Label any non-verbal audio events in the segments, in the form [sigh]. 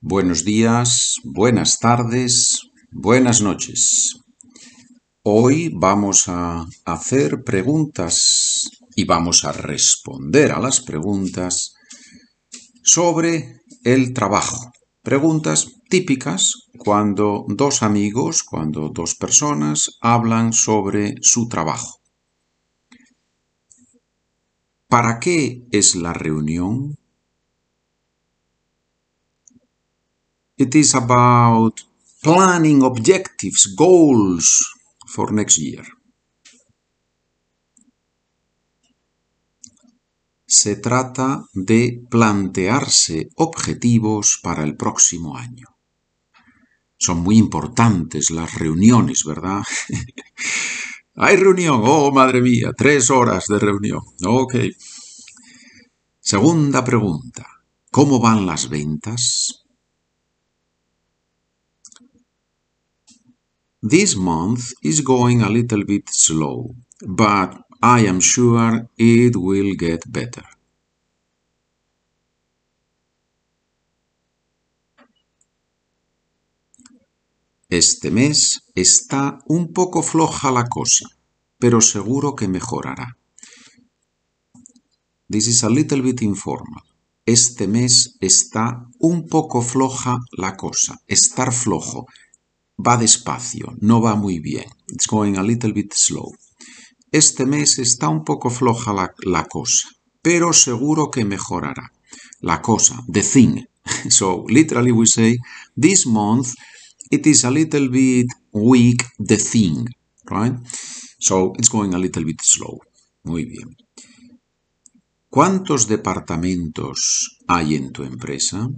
Buenos días, buenas tardes, buenas noches. Hoy vamos a hacer preguntas y vamos a responder a las preguntas sobre el trabajo. Preguntas típicas cuando dos amigos, cuando dos personas hablan sobre su trabajo. ¿Para qué es la reunión? It is about planning objectives, goals for next year. Se trata de plantearse objetivos para el próximo año. Son muy importantes las reuniones, ¿verdad? [laughs] Hay reunión, oh madre mía, tres horas de reunión. Ok. Segunda pregunta. ¿Cómo van las ventas? This month is going a little bit slow, but I am sure it will get better. Este mes está un poco floja la cosa, pero seguro que mejorará. This is a little bit informal. Este mes está un poco floja la cosa. Estar flojo va despacio, no va muy bien. It's going a little bit slow. Este mes está un poco floja la, la cosa, pero seguro que mejorará. La cosa, the thing. [laughs] So literally we say, this month it is a little bit weak, the thing, right? So it's going a little bit slow. Muy bien. ¿Cuántos departamentos hay en tu empresa?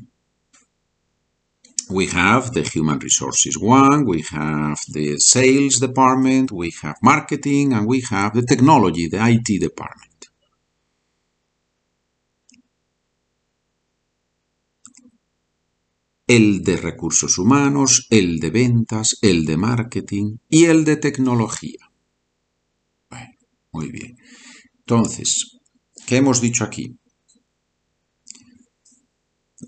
We have the human resources one, we have the sales department, we have marketing, and we have the technology, the IT department. El de recursos humanos, el de ventas, el de marketing y el de tecnología. Muy bien. Entonces, ¿qué hemos dicho aquí?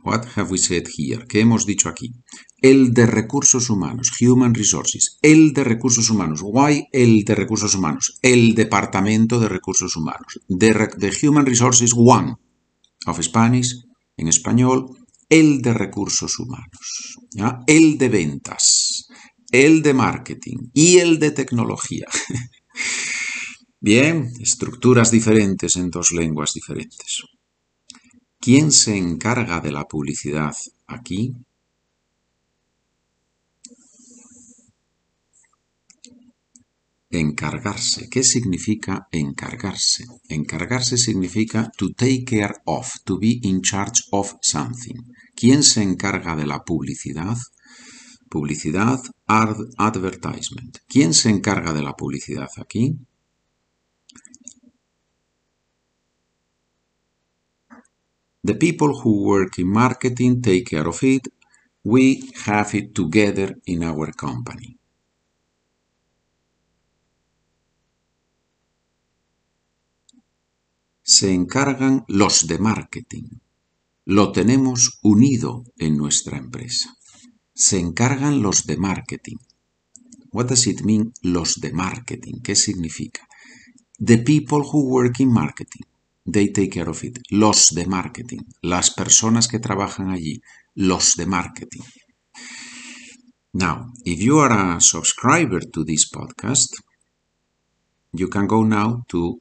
What have we said here? ¿Qué hemos dicho aquí? El de recursos humanos, human resources. El de recursos humanos. Why el de recursos humanos? El departamento de recursos humanos. The, human resources one of Spanish, en español, el de recursos humanos. El de ventas. El de marketing. Y el de tecnología. [laughs] Bien, estructuras diferentes en dos lenguas diferentes. ¿Quién se encarga de la publicidad aquí? Encargarse. ¿Qué significa encargarse? Encargarse significa to take care of, to be in charge of something. ¿Quién se encarga de la publicidad? Publicidad, advertisement. ¿Quién se encarga de la publicidad aquí? The people who work in marketing take care of it. We have it together in our company. Se encargan los de marketing. Lo tenemos unido en nuestra empresa. Se encargan los de marketing. What does it mean los de marketing? ¿Qué significa? The people who work in marketing. They take care of it. Los de marketing. Las personas que trabajan allí. Los de marketing. Now, if you are a subscriber to this podcast, you can go now to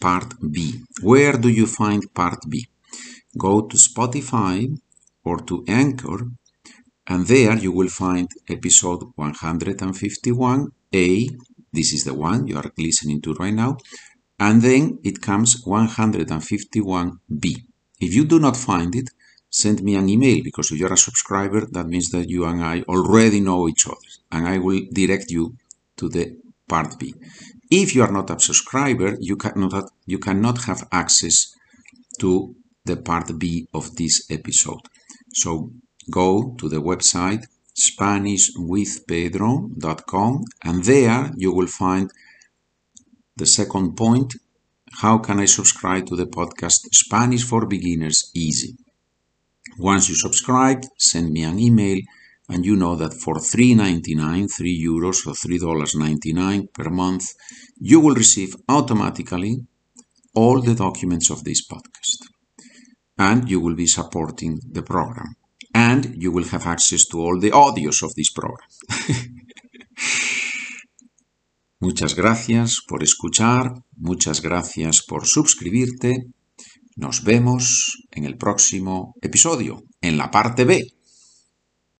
part B. Where do you find part B? Go to Spotify or to Anchor, and there you will find episode 151A. This is the one you are listening to right now and then it comes 151B. If you do not find it, send me an email because if you're a subscriber, that means that you and I already know each other and I will direct you to the part B. If you are not a subscriber, you cannot, you cannot have access to the part B of this episode. So go to the website SpanishWithPedro.com and there you will find the second point, how can I subscribe to the podcast Spanish for Beginners Easy? Once you subscribe, send me an email and you know that for 3.99, 3 euros or $3.99 per month, you will receive automatically all the documents of this podcast. And you will be supporting the program. And you will have access to all the audios of this program. [laughs] muchas gracias por escuchar, muchas gracias por suscribirte. Nos vemos en el próximo episodio, en la parte B